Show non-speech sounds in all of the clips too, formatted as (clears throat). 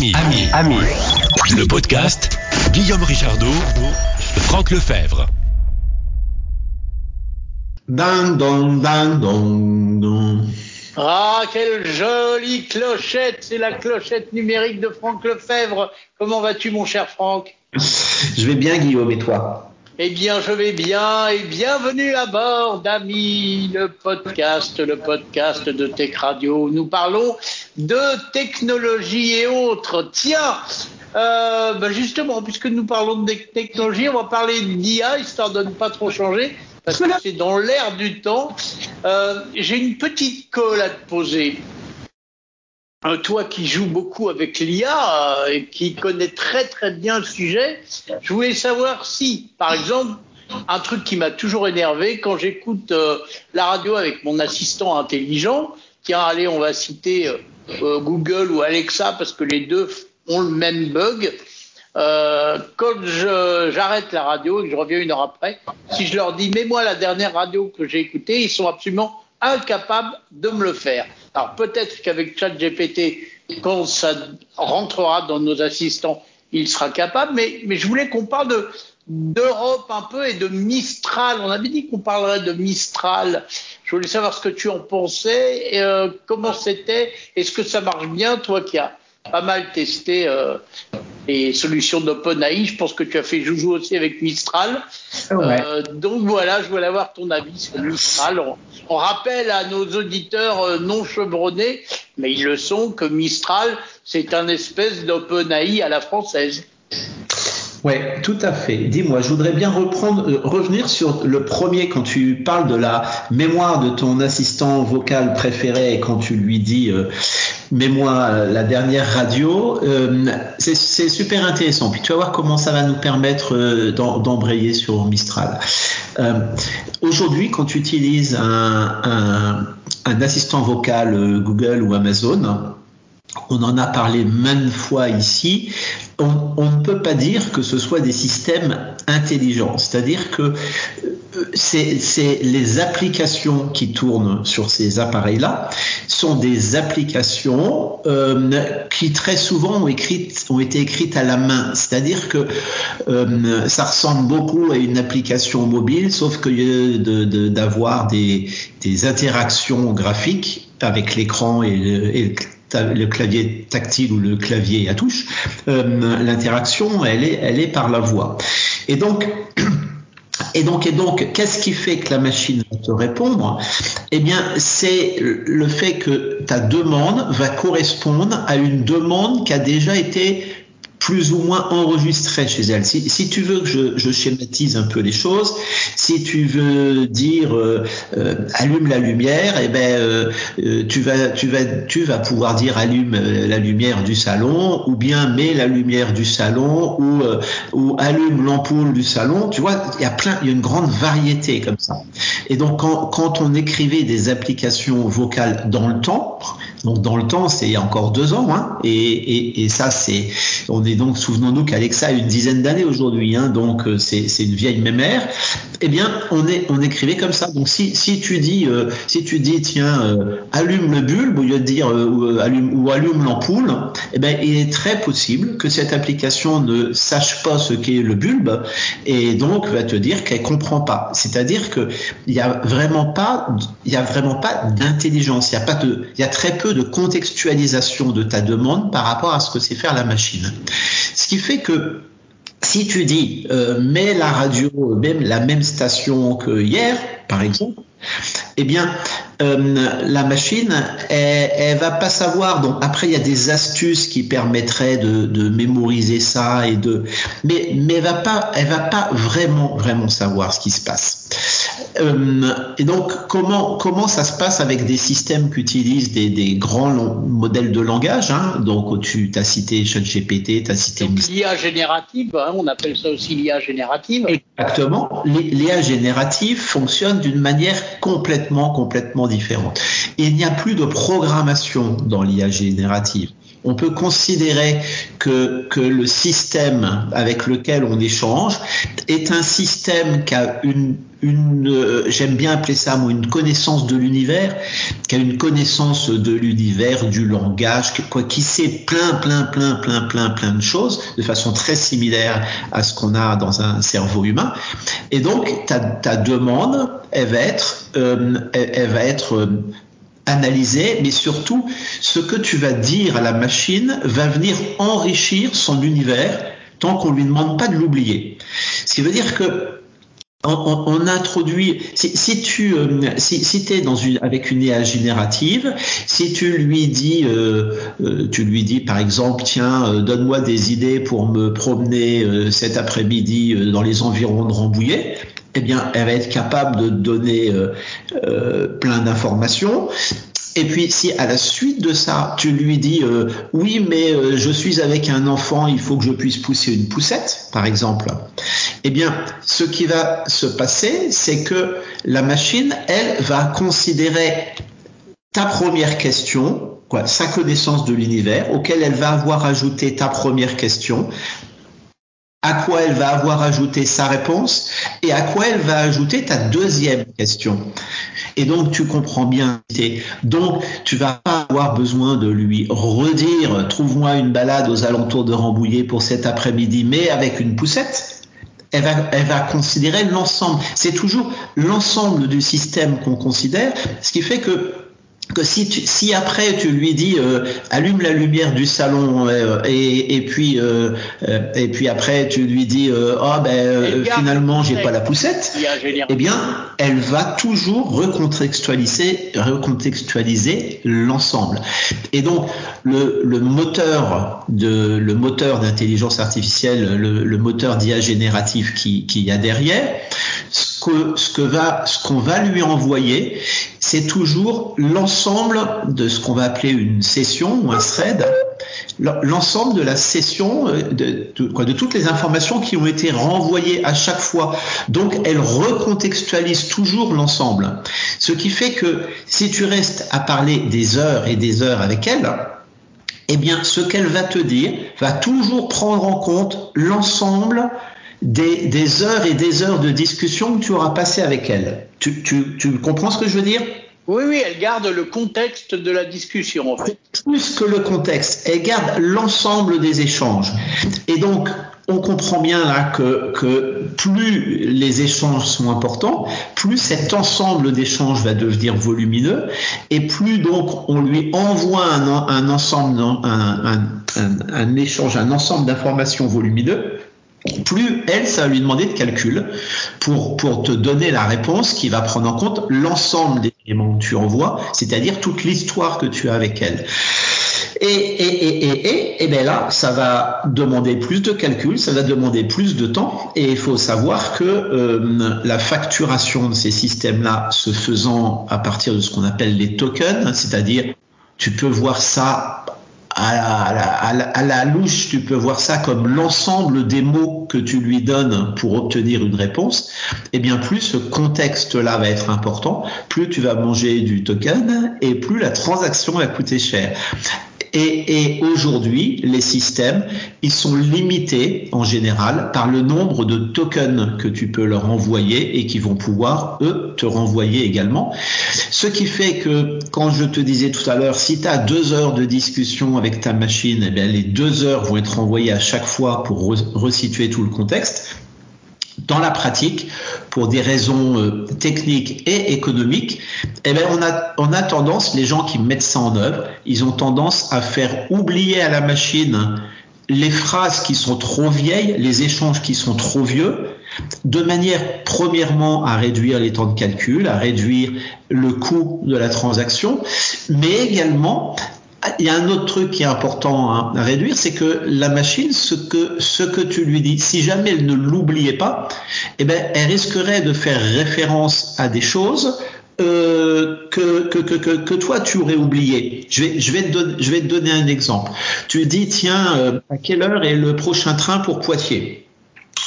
Ami, ami, ami. Le podcast Guillaume Richardot, Franck Lefebvre. Ding dong, ding dong, dong. Ah, quelle jolie clochette C'est la clochette numérique de Franck Lefebvre. Comment vas-tu, mon cher Franck? Je vais bien, Guillaume, et toi? Eh bien, je vais bien et bienvenue à bord d'Ami, le podcast, le podcast de Tech Radio. Nous parlons de technologie et autres. Tiens, euh, ben justement, puisque nous parlons de technologie, on va parler d'IA, histoire de ne pas trop changer, parce que c'est dans l'air du temps. Euh, J'ai une petite colle à te poser. Toi qui joues beaucoup avec l'IA euh, et qui connais très très bien le sujet, je voulais savoir si, par exemple, un truc qui m'a toujours énervé quand j'écoute euh, la radio avec mon assistant intelligent, tiens, allez, on va citer euh, euh, Google ou Alexa parce que les deux ont le même bug. Euh, quand j'arrête la radio et que je reviens une heure après, si je leur dis mets-moi la dernière radio que j'ai écoutée, ils sont absolument incapables de me le faire. Alors peut-être qu'avec ChatGPT, quand ça rentrera dans nos assistants, il sera capable, mais, mais je voulais qu'on parle de d'Europe un peu et de Mistral. On avait dit qu'on parlerait de Mistral. Je voulais savoir ce que tu en pensais, et, euh, comment c'était, est-ce que ça marche bien, toi qui as pas mal testé euh, les solutions d'OpenAI. Je pense que tu as fait joujou aussi avec Mistral. Ouais. Euh, donc voilà, je voulais avoir ton avis sur Mistral. On, on rappelle à nos auditeurs euh, non chevronnés, mais ils le sont, que Mistral, c'est un espèce d'OpenAI à la française. Ouais, tout à fait. Dis-moi, je voudrais bien reprendre, euh, revenir sur le premier quand tu parles de la mémoire de ton assistant vocal préféré et quand tu lui dis euh, mets-moi euh, la dernière radio. euh, c'est super intéressant. Puis tu vas voir comment ça va nous permettre d'embrayer sur Mistral. Aujourd'hui, quand tu utilises un, assistant vocal Google ou Amazon, on en a parlé maintes fois ici, on, ne peut pas dire que ce soit des systèmes intelligents. C'est-à-dire que euh, c'est les applications qui tournent sur ces appareils-là sont des applications euh, qui très souvent ont, été écrites à la main. C'est-à-dire que euh, ça ressemble beaucoup à une application mobile, sauf que d'avoir des, interactions graphiques avec l'écran et le, et le clavier tactile ou le clavier à touche, euh, l'interaction, elle est, elle est par la voix. Et donc, (clears throat) et donc, et donc, qu'est-ce qui fait que la machine va te répondre? Eh bien, c'est le fait que ta demande va correspondre à une demande qui a déjà été plus ou moins enregistrée chez elle. Si, tu veux que je, schématise un peu les choses, si tu veux dire euh, euh, allume la lumière, eh ben euh, tu vas tu vas tu vas pouvoir dire allume la lumière du salon ou bien mets la lumière du salon ou ou allume l'ampoule du salon. Tu vois, il y a plein, il y a une grande variété comme ça. Et donc quand quand on écrivait des applications vocales dans le temps, donc dans le temps, c'est il y a encore deux ans, hein, et, et, et ça c'est, on est donc souvenons-nous qu'Alexa a une dizaine d'années aujourd'hui, hein, donc euh, c'est c'est une vieille mémère. Eh bien, on est on écrivait comme ça. Donc si si tu dis euh, si tu dis tiens euh, allume le bulbe au lieu de dire allume ou allume l'ampoule, eh ben il est très possible que cette application ne sache pas ce qu'est le bulbe et donc va te dire qu'elle comprend pas. C'est-à-dire que il y a vraiment pas il y a vraiment pas d'intelligence. Il y a pas de il y a très peu de contextualisation de ta demande par rapport à ce que c'est faire la machine. Ce qui fait que si tu dis euh, mets la radio, même la même station que hier, par exemple, eh bien euh, la machine, elle, elle va pas savoir. Donc après, il y a des astuces qui permettraient de, de mémoriser ça et de, mais mais elle va pas, elle va pas vraiment vraiment savoir ce qui se passe. Euh, et donc, comment, comment ça se passe avec des systèmes qui utilisent des, des grands long- modèles de langage hein? Donc, tu as cité ChatGPT, tu as cité l'IA générative, hein, on appelle ça aussi l'IA générative. Exactement. L'IA générative fonctionne d'une manière complètement, complètement Il n'y a plus de programmation dans l'IA générative. on peut considérer que le système avec lequel on échange est un système qui a une, une euh, j'aime bien appeler ça moi, une connaissance de l'univers, qui a une connaissance de l'univers, du langage, quoi, qui sait plein, plein, plein, plein, plein, plein de choses de façon très similaire à ce qu'on a dans un cerveau humain. Et donc, ta, ta demande, elle va être, euh, elle, va être euh, analyser, mais surtout ce que tu vas dire à la machine va venir enrichir son univers tant qu'on lui demande pas de l'oublier. Ce qui veut dire que on, introduit, si, tu euh, es dans une, avec une IA générative, si tu lui dis, euh, euh, tu lui dis par exemple, tiens, donne-moi des idées pour me promener cet après-midi dans les environs de Rambouillet, eh bien, elle va être capable de donner plein d'informations. Et puis si à la suite de ça, tu lui dis euh, oui, mais euh, je suis avec un enfant, il faut que je puisse pousser une poussette, par exemple, eh bien, ce qui va se passer, c'est que la machine, elle, va considérer ta première question, sa connaissance de l'univers, auquel elle va avoir ajouté ta première question, à quoi elle va avoir ajouté sa réponse et à quoi elle va ajouter ta deuxième question. Et donc tu comprends bien. Donc tu vas pas avoir besoin de lui redire trouve-moi une balade aux alentours de Rambouillet pour cet après-midi, mais avec une poussette. Elle va, elle va considérer l'ensemble. C'est toujours l'ensemble du système qu'on considère, ce qui fait que que si, tu, si après tu lui dis euh, allume la lumière du salon euh, et, et, puis euh, et puis après tu lui dis oh ben finalement j'ai pas la poussette eh bien elle va toujours recontextualiser recontextualiser l'ensemble et donc le, le moteur de le moteur d'intelligence artificielle le, le moteur d'IA génératif qui, qui y a derrière ce que ce qu'on va lui envoyer c'est toujours l'ensemble de ce qu'on va appeler une session ou un thread, l'ensemble de la session de, de, de toutes les informations qui ont été renvoyées à chaque fois. Donc, elle recontextualise toujours l'ensemble. Ce qui fait que si tu restes à parler des heures et des heures avec elle, eh bien, ce qu'elle va te dire va toujours prendre en compte l'ensemble des, des, heures et des heures de discussion que tu auras passé avec elle. Tu, tu, tu comprends ce que je veux dire? Oui, oui, elle garde le contexte de la discussion, en fait. Plus que le contexte, elle garde l'ensemble des échanges. Et donc, on comprend bien là que, que, plus les échanges sont importants, plus cet ensemble d'échanges va devenir volumineux, et plus donc on lui envoie un, un ensemble, un, un, un, échange, un ensemble d'informations volumineux, plus elle, ça va lui demander de calcul pour, pour te donner la réponse qui va prendre en compte l'ensemble des éléments que tu envoies, c'est-à-dire toute l'histoire que tu as avec elle. Et, et, et, et, et, bien là, ça va demander plus de calcul, ça va demander plus de temps, et il faut savoir que euh, la facturation de ces systèmes-là se faisant à partir de ce qu'on appelle les tokens, c'est-à-dire tu peux voir ça à la, louche, tu peux voir ça comme l'ensemble des mots que tu lui donnes pour obtenir une réponse, et bien plus ce contexte-là va être important, plus tu vas manger du token et plus la transaction va coûter cher. Et, aujourd'hui, les systèmes, ils sont limités en général par le nombre de tokens que tu peux leur envoyer et qui vont pouvoir, eux, te renvoyer également. Ce qui fait que, quand je te disais tout à l'heure, si tu as deux heures de discussion avec ta machine, eh bien, les deux heures vont être envoyées à chaque fois pour resituer tout le contexte dans la pratique, pour des raisons euh, techniques et économiques, eh bien on, a, on a tendance, les gens qui mettent ça en œuvre, ils ont tendance à faire oublier à la machine les phrases qui sont trop vieilles, les échanges qui sont trop vieux, de manière premièrement à réduire les temps de calcul, à réduire le coût de la transaction, mais également il y a un autre truc qui est important à, réduire, c'est que la machine, ce que, ce que tu lui dis, si jamais elle ne l'oubliait pas, eh ben, elle risquerait de faire référence à des choses euh, que, que, que, que, toi tu aurais oublié. Je vais, je, vais te donner, je vais te donner un exemple. Tu dis, tiens, euh, à quelle heure est le prochain train pour Poitiers?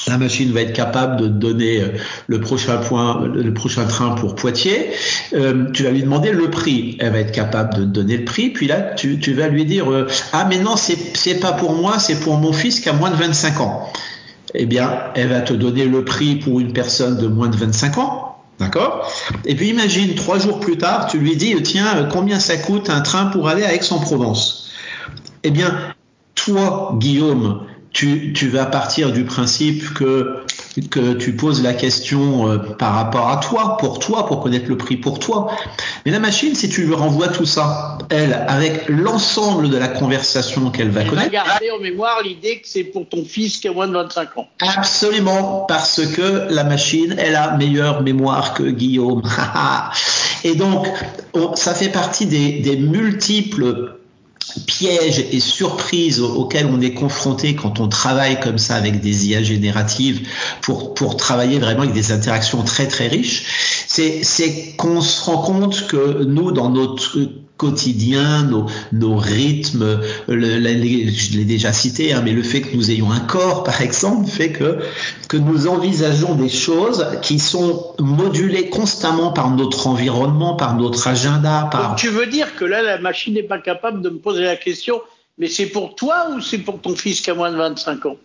La machine va être capable de donner euh, le prochain point, le prochain train pour Poitiers. Euh, tu vas lui demander le prix. Elle va être capable de donner le prix. Puis là, tu, vas lui dire euh, ah mais non c'est c'est pas pour moi, c'est pour mon fils qui a moins de 25 ans. Eh bien, elle va te donner le prix pour une personne de moins de 25 ans. D'accord? Et puis imagine, trois jours plus tard, tu lui dis, tiens, combien ça coûte un train pour aller à Aix-en-Provence? Eh bien, toi, Guillaume, tu, tu, vas partir du principe que, que tu poses la question euh, par rapport à toi, pour toi, pour connaître le prix pour toi. Mais la machine, si tu lui renvoies tout ça, elle, avec l'ensemble de la conversation qu'elle va elle connaître. va garder en mémoire l'idée que c'est pour ton fils qui a moins de 25 ans. Absolument, parce que la machine, elle a meilleure mémoire que Guillaume. (laughs) Et donc, on, ça fait partie des, des multiples pièges et surprises auxquels on est confronté quand on travaille comme ça avec des IA génératives pour, pour travailler vraiment avec des interactions très très riches, c'est qu'on se rend compte que nous, dans notre quotidien, nos, rythmes, je l'ai déjà cité, hein, mais le fait que nous ayons un corps, par exemple, fait que, nous envisageons des choses qui sont modulées constamment par notre environnement, par notre agenda. Tu veux dire que là, la machine n'est pas capable de me poser la question mais c'est pour toi ou c'est pour ton fils qui a moins de 25 ans?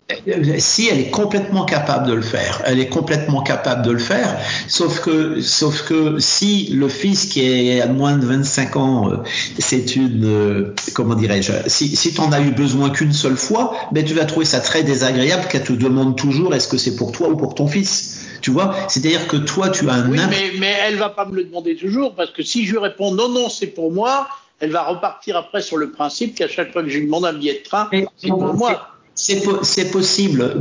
Si, elle est complètement capable de le faire. Elle est complètement capable de le faire. Sauf que, sauf que si le fils qui est à moins de 25 ans, c'est une, comment dirais-je, si, si tu en as eu besoin qu'une seule fois, ben tu vas trouver ça très désagréable qu'elle te demande toujours est-ce que c'est pour toi ou pour ton fils? Tu vois? C'est-à-dire que toi, tu as un. Oui, mais, mais elle va pas me le demander toujours parce que si je réponds non, non, c'est pour moi elle va repartir après sur le principe qu'à chaque fois que je lui demande un billet de train, c'est pour moi. C'est po possible.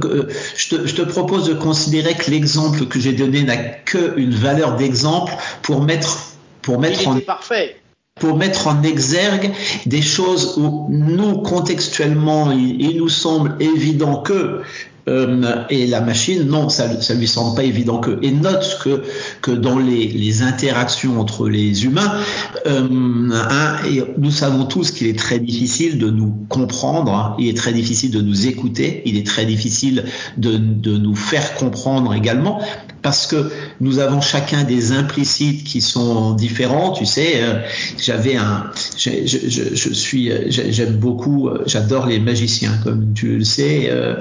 Je te, je te, propose de considérer que l'exemple que j'ai donné n'a qu'une valeur d'exemple pour mettre, pour mettre Il en parfait. Pour mettre en exergue des choses où nous, contextuellement, il, il nous semble évident que euh, et la machine, non, ça, ça lui semble pas évident que. Et note que que dans les, les interactions entre les humains, euh, hein, et nous savons tous qu'il est très difficile de nous comprendre, hein, il est très difficile de nous écouter, il est très difficile de, de nous faire comprendre également, parce que nous avons chacun des implicites qui sont différents. Tu sais, euh, j'avais un, je, suis, j'aime beaucoup, j'adore les magiciens, comme tu le sais, euh,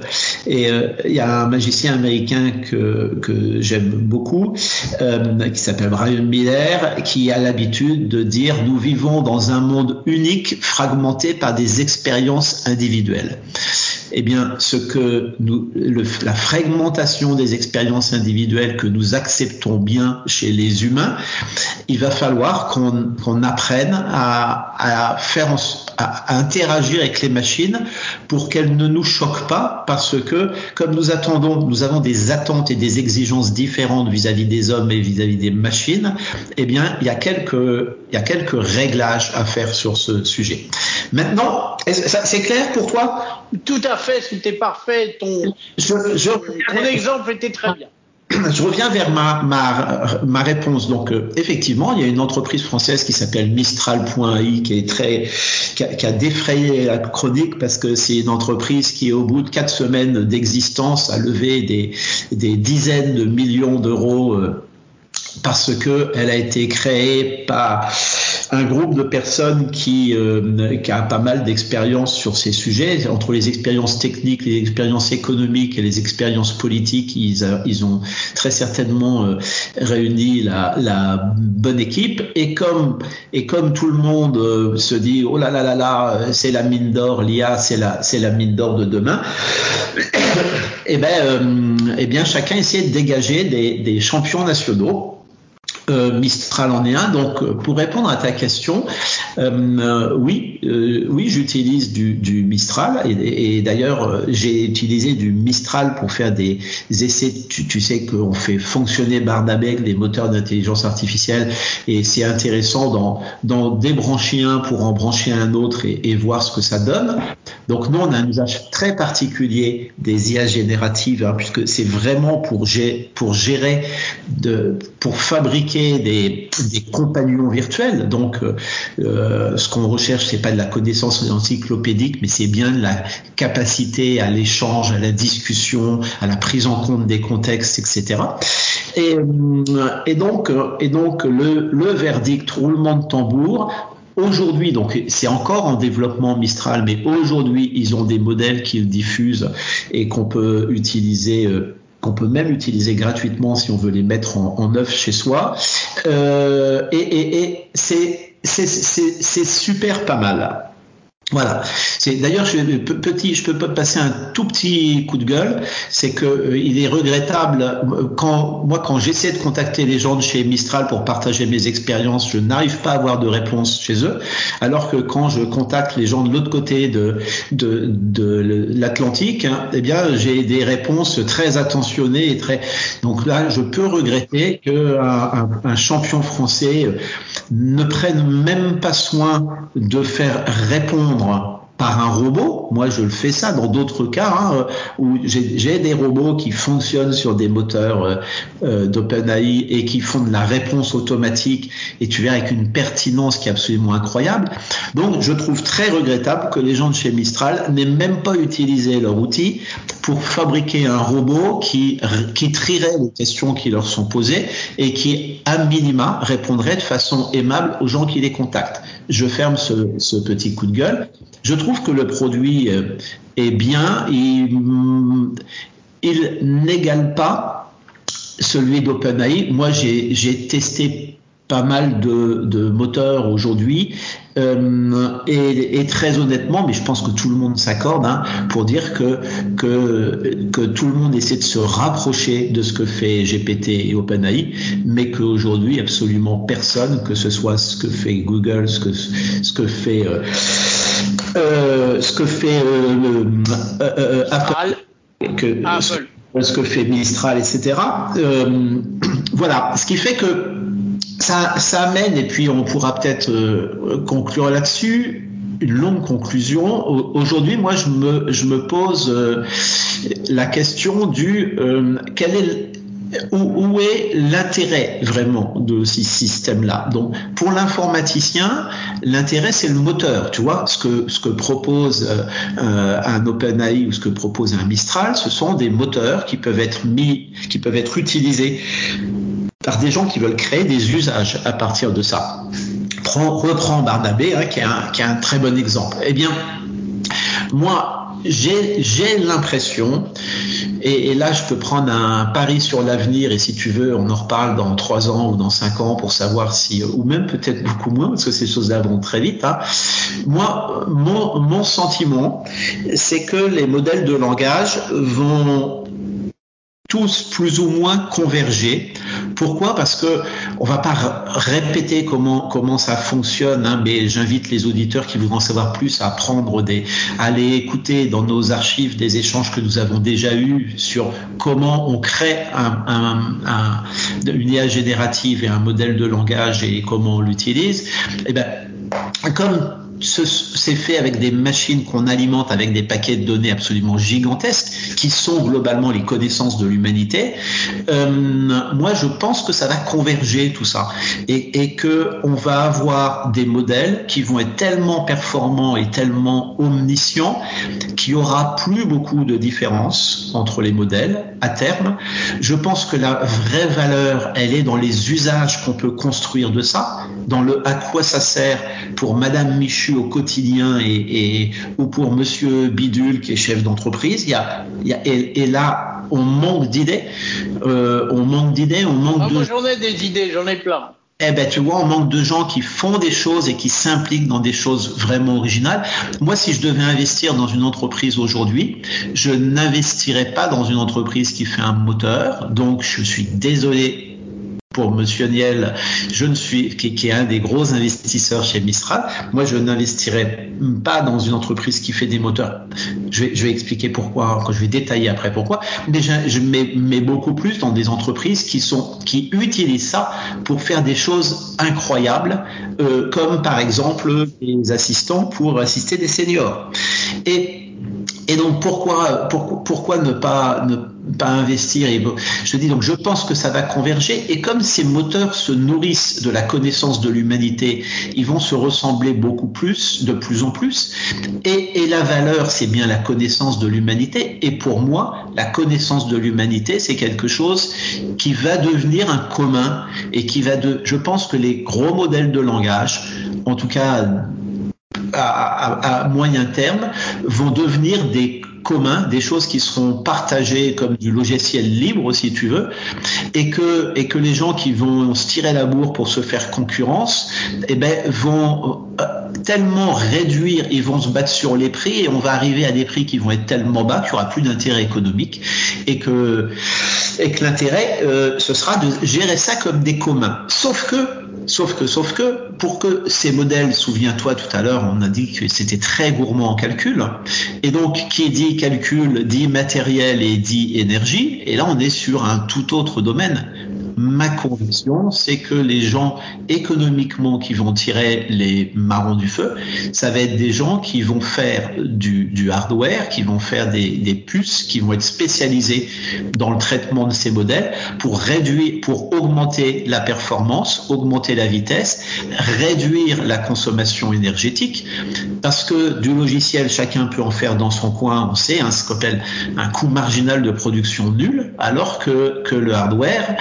et il y a un magicien américain que, que j'aime beaucoup, euh, qui s'appelle Brian Miller, qui a l'habitude de dire nous vivons dans un monde unique, fragmenté par des expériences individuelles eh bien, ce que la fragmentation des expériences individuelles que nous acceptons bien chez les humains, il va falloir qu'on qu apprenne à, faire, à, à, interagir avec les machines pour qu'elles ne nous choquent pas, parce que comme nous attendons, nous avons des attentes et des exigences différentes vis-à-vis -vis des hommes et vis-à-vis -vis des machines. Eh bien, il y a quelques, il y a quelques réglages à faire sur ce sujet. Maintenant, c'est clair pour toi? Tout à fait, c'était parfait. Ton, je, je, ton exemple était très bien. Je reviens vers ma, ma, ma réponse. Donc, euh, effectivement, il y a une entreprise française qui s'appelle Mistral.ai qui est très, qui a, défrayé la chronique parce que c'est une entreprise qui, au bout de quatre semaines d'existence, a levé des, des dizaines de millions d'euros euh, parce que elle a été créée par un groupe de personnes qui, euh, a pas mal d'expérience sur ces sujets. Entre les expériences techniques, les expériences économiques et les expériences politiques, ils, ils ont très certainement euh, réuni la, bonne équipe. Et comme, et tout le monde euh, se dit, oh là là là là, c'est la mine d'or, l'IA, c'est la, mine d'or de demain, et (coughs) eh ben, euh, eh bien, chacun essaie de dégager des champions nationaux euh, Mistral en est un. Donc, pour répondre à ta question, euh, oui, euh, oui, j'utilise du, Mistral et, d'ailleurs, j'ai utilisé du Mistral pour faire des essais. Tu, sais qu'on fait fonctionner Barnabek, des moteurs d'intelligence artificielle, et c'est intéressant d'en débrancher un pour en brancher un autre et, voir ce que ça donne. Donc, nous, on a un usage très particulier des IA génératives, hein, puisque c'est vraiment pour, pour gérer de pour fabriquer des, compagnons virtuels. Donc, euh, ce qu'on recherche, c'est pas de la connaissance encyclopédique, mais c'est bien de la capacité à l'échange, à la discussion, à la prise en compte des contextes, etc. Et, et donc, et donc le, le verdict roulement de tambour Aujourd'hui, donc c'est encore en développement Mistral, mais aujourd'hui ils ont des modèles qu'ils diffusent et qu'on peut utiliser. Qu'on peut même utiliser gratuitement si on veut les mettre en, œuvre chez soi. Euh, et c'est super pas mal. Voilà. C'est d'ailleurs je, peux passer un tout petit coup de gueule, c'est que euh, il est regrettable euh, quand moi quand j'essaie de contacter les gens de chez Mistral pour partager mes expériences, je n'arrive pas à avoir de réponse chez eux, alors que quand je contacte les gens de l'autre côté de l'Atlantique, hein, eh bien j'ai des réponses très attentionnées et très donc là je peux regretter que un, un champion français ne prenne même pas soin de faire répondre endroit par un robot. Moi, je le fais ça dans d'autres cas hein, où j'ai des robots qui fonctionnent sur des moteurs euh, euh, d'OpenAI et qui font de la réponse automatique et tu verras avec une pertinence qui est absolument incroyable. Donc, je trouve très regrettable que les gens de chez Mistral n'aient même pas utilisé leur outil pour fabriquer un robot qui, trierait les questions qui leur sont posées et qui, à minima, répondrait de façon aimable aux gens qui les contactent je ferme ce, petit coup de gueule. Je trouve que le produit euh, est bien. Il, il n'égale pas celui d'OpenAI. Moi, j'ai testé pas mal de, de moteurs aujourd'hui euh, et, et, très honnêtement, mais je pense que tout le monde s'accorde hein, pour dire que, que, que tout le monde essaie de se rapprocher de ce que fait GPT et OpenAI, mais qu'aujourd'hui absolument personne, que ce soit ce que fait Google, ce que, ce que fait euh, euh, ce que fait euh, euh, Apple, que, Apple. Ce, ce que fait Mistral, etc. (clears throat) voilà, ce qui fait que ça, amène, et puis on pourra peut-être euh, conclure là-dessus, une longue conclusion. Aujourd'hui, moi, je me, pose euh, la question du euh, où, est l'intérêt vraiment de ce système-là Donc, pour l'informaticien, l'intérêt c'est le moteur. Tu vois, ce que ce que propose un OpenAI ou ce que propose un Mistral, ce sont des moteurs qui peuvent être mis, qui peuvent être utilisés par des gens qui veulent créer des usages à partir de ça. Prends, reprends Barnabé, hein, qui, est un, très bon exemple. Eh bien, moi, j'ai l'impression, et, là je peux prendre un pari sur l'avenir, et si tu veux, on en reparle dans trois ans ou dans cinq ans pour savoir si, ou même peut-être beaucoup moins, parce que ces choses-là vont très vite. Hein. Moi, mon sentiment, c'est que les modèles de langage vont tous plus ou moins converger. Pourquoi? Parce que on va pas répéter comment comment ça fonctionne, hein, mais j'invite les auditeurs qui voudront savoir plus à prendre des, à aller écouter dans nos archives des échanges que nous avons déjà eus sur comment on crée un, un, un, une IA générative et un modèle de langage et comment on l'utilise. Et eh ben comme c'est fait avec des machines qu'on alimente avec des paquets de données absolument gigantesques qui sont globalement les connaissances de l'humanité. Euh, moi, je pense que ça va converger tout ça et, et que on va avoir des modèles qui vont être tellement performants et tellement omniscients qu'il y aura plus beaucoup de différence entre les modèles à terme. Je pense que la vraie valeur, elle est dans les usages qu'on peut construire de ça, dans le à quoi ça sert pour Madame Michel au quotidien et, et, ou pour Monsieur Bidule qui est chef d'entreprise. Il y a, il y a et, et, là, on manque d'idées. Euh, on manque d'idées, on manque ah, de. Moi, j'en ai des idées, j'en ai plein. Eh ben, tu vois, on manque de gens qui font des choses et qui s'impliquent dans des choses vraiment originales. Moi, si je devais investir dans une entreprise aujourd'hui, je n'investirais pas dans une entreprise qui fait un moteur. Donc, je suis désolé pour Monsieur Niel, je ne suis qui, est un des gros investisseurs chez Mistral. Moi, je n'investirai pas dans une entreprise qui fait des moteurs. Je vais, expliquer pourquoi, je vais détailler après pourquoi. Mais je, mets, beaucoup plus dans des entreprises qui utilisent ça pour faire des choses incroyables, euh, comme par exemple des assistants pour assister des seniors. Et et donc pourquoi, pourquoi, pourquoi ne pas ne, pas investir. Et, je dis donc, je pense que ça va converger. Et comme ces moteurs se nourrissent de la connaissance de l'humanité, ils vont se ressembler beaucoup plus, de plus en plus. Et, et la valeur, c'est bien la connaissance de l'humanité. Et pour moi, la connaissance de l'humanité, c'est quelque chose qui va devenir un commun et qui va de. Je pense que les gros modèles de langage, en tout cas à, moyen terme, vont devenir des communs, des choses qui seront partagées comme du logiciel libre, si tu veux, et que, les gens qui vont se tirer la bourre pour se faire concurrence, eh ben, vont euh, tellement réduire, ils vont se battre sur les prix et on va arriver à des prix qui vont être tellement bas qu'il n'y aura plus d'intérêt économique et que, et que l'intérêt, euh, ce sera de gérer ça comme des communs. Sauf que Sauf que, sauf que, pour que ces modèles, souviens-toi tout à l'heure, on a dit que c'était très gourmand en calcul. Et donc, qui dit calcul dit matériel et dit énergie. Et là, on est sur un tout autre domaine ma conviction, c'est que les gens économiquement qui vont tirer les marrons du feu, ça va être des gens qui vont faire du, hardware, qui vont faire des, puces, qui vont être spécialisés dans le traitement de ces modèles pour réduire, pour augmenter la performance, augmenter la vitesse, réduire la consommation énergétique, parce que du logiciel, chacun peut en faire dans son coin, on sait, hein, ce qu'on appelle un coût marginal de production nul, alors que le hardware,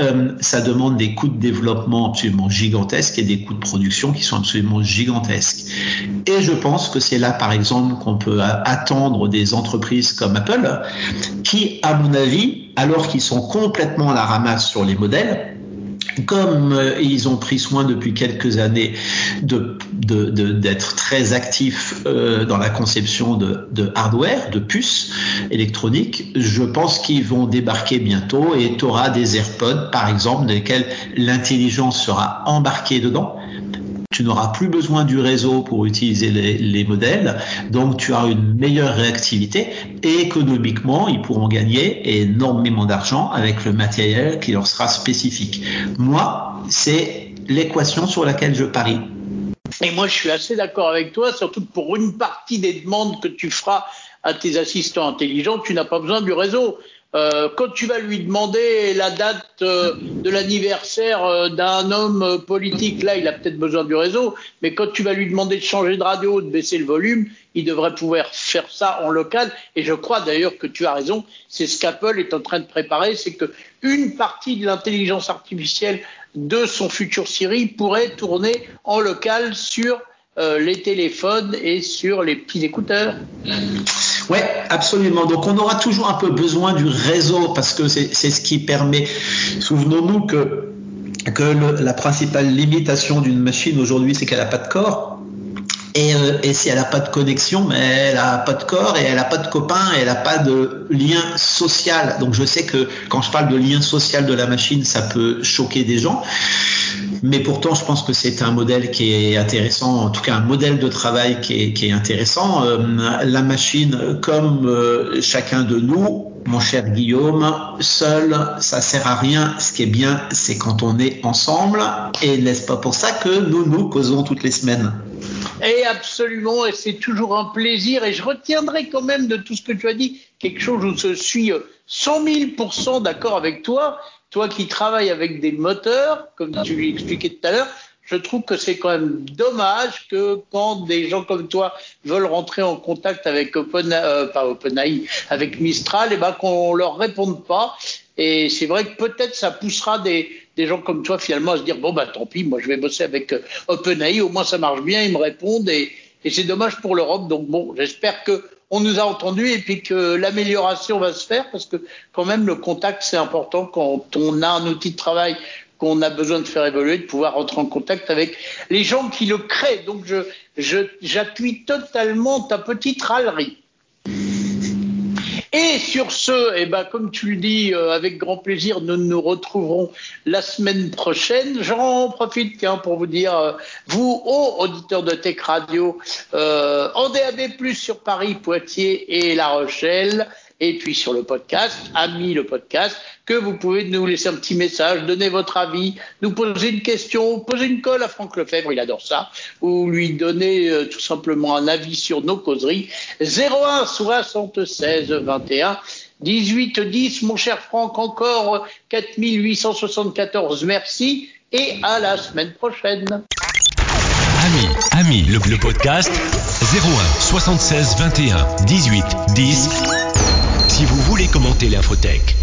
euh, ça demande des coûts de développement absolument gigantesques et des coûts de production qui sont absolument gigantesques. Et je pense que c'est là, par exemple, qu'on peut attendre des entreprises comme Apple, qui, à mon avis, alors qu'ils sont complètement à la ramasse sur les modèles, comme euh, ils ont pris soin depuis quelques années d'être très actifs euh, dans la conception de, de, hardware, de puces électroniques, je pense qu'ils vont débarquer bientôt et tu auras des AirPods, par exemple, dans lesquels l'intelligence sera embarquée dedans tu n'auras plus besoin du réseau pour utiliser les, les, modèles, donc tu as une meilleure réactivité et économiquement, ils pourront gagner énormément d'argent avec le matériel qui leur sera spécifique. Moi, c'est l'équation sur laquelle je parie. Et moi, je suis assez d'accord avec toi, surtout pour une partie des demandes que tu feras à tes assistants intelligents, tu n'as pas besoin du réseau. Euh, quand tu vas lui demander la date euh, de l'anniversaire euh, d'un homme politique, là, il a peut-être besoin du réseau, mais quand tu vas lui demander de changer de radio, de baisser le volume, il devrait pouvoir faire ça en local. Et je crois d'ailleurs que tu as raison, c'est ce qu'Apple est en train de préparer, c'est que une partie de l'intelligence artificielle de son futur Siri pourrait tourner en local sur euh, les téléphones et sur les petits écouteurs. Ouais, absolument. Donc on aura toujours un peu besoin du réseau parce que c'est ce qui permet. Souvenons-nous que la principale limitation d'une machine aujourd'hui, c'est qu'elle n'a pas de corps. Et, euh, et, si elle n'a pas de connexion, mais elle n'a pas de corps et elle n'a pas de copain et elle n'a pas de lien social. Donc je sais que quand je parle de lien social de la machine, ça peut choquer des gens. Mais pourtant, je pense que c'est un modèle qui est intéressant, en tout cas un modèle de travail qui est, intéressant. Euh, la machine, comme euh, chacun de nous, mon cher Guillaume, seul, ça sert à rien. Ce qui est bien, c'est quand on est ensemble. Et n'est-ce pas pour ça que nous nous causons toutes les semaines? Et absolument, et c'est toujours un plaisir. Et je retiendrai quand même de tout ce que tu as dit quelque chose où je suis 100 000 d'accord avec toi. Toi qui travailles avec des moteurs, comme tu l'expliquais tout à l'heure, je trouve que c'est quand même dommage que quand des gens comme toi veulent rentrer en contact avec euh, pas OpenAI, avec Mistral, et eh ben qu'on leur réponde pas. Et c'est vrai que peut-être ça poussera des, des gens comme toi finalement à se dire bon bah tant pis, moi je vais bosser avec euh, OpenAI, au moins ça marche bien, ils me répondent et, c'est dommage pour l'Europe. Donc bon, j'espère que on nous a entendu et puis que l'amélioration va se faire parce que quand même le contact c'est important quand on a un outil de travail qu'on a besoin de faire évoluer, de pouvoir rentrer en contact avec les gens qui le créent. Donc je, j'appuie totalement ta petite râlerie. Et sur ce, eh ben, comme tu le dis, euh, avec grand plaisir, nous nous retrouverons la semaine prochaine. J'en profite pour vous dire, euh, vous, hauts auditeurs de Tech Radio, euh, en DAB+, sur Paris, Poitiers et La Rochelle, et puis sur le podcast, Ami le podcast, que vous pouvez nous laisser un petit message, donner votre avis, nous poser une question, poser une colle à Franck Lefebvre, il adore ça, ou lui donner euh, tout simplement un avis sur nos causeries. 01 76 21 18 10. Mon cher Franck, encore 4874. Merci et à la semaine prochaine. Ami, ami, le podcast 01 76 21 18 10. Si vous voulez commenter l'infotech.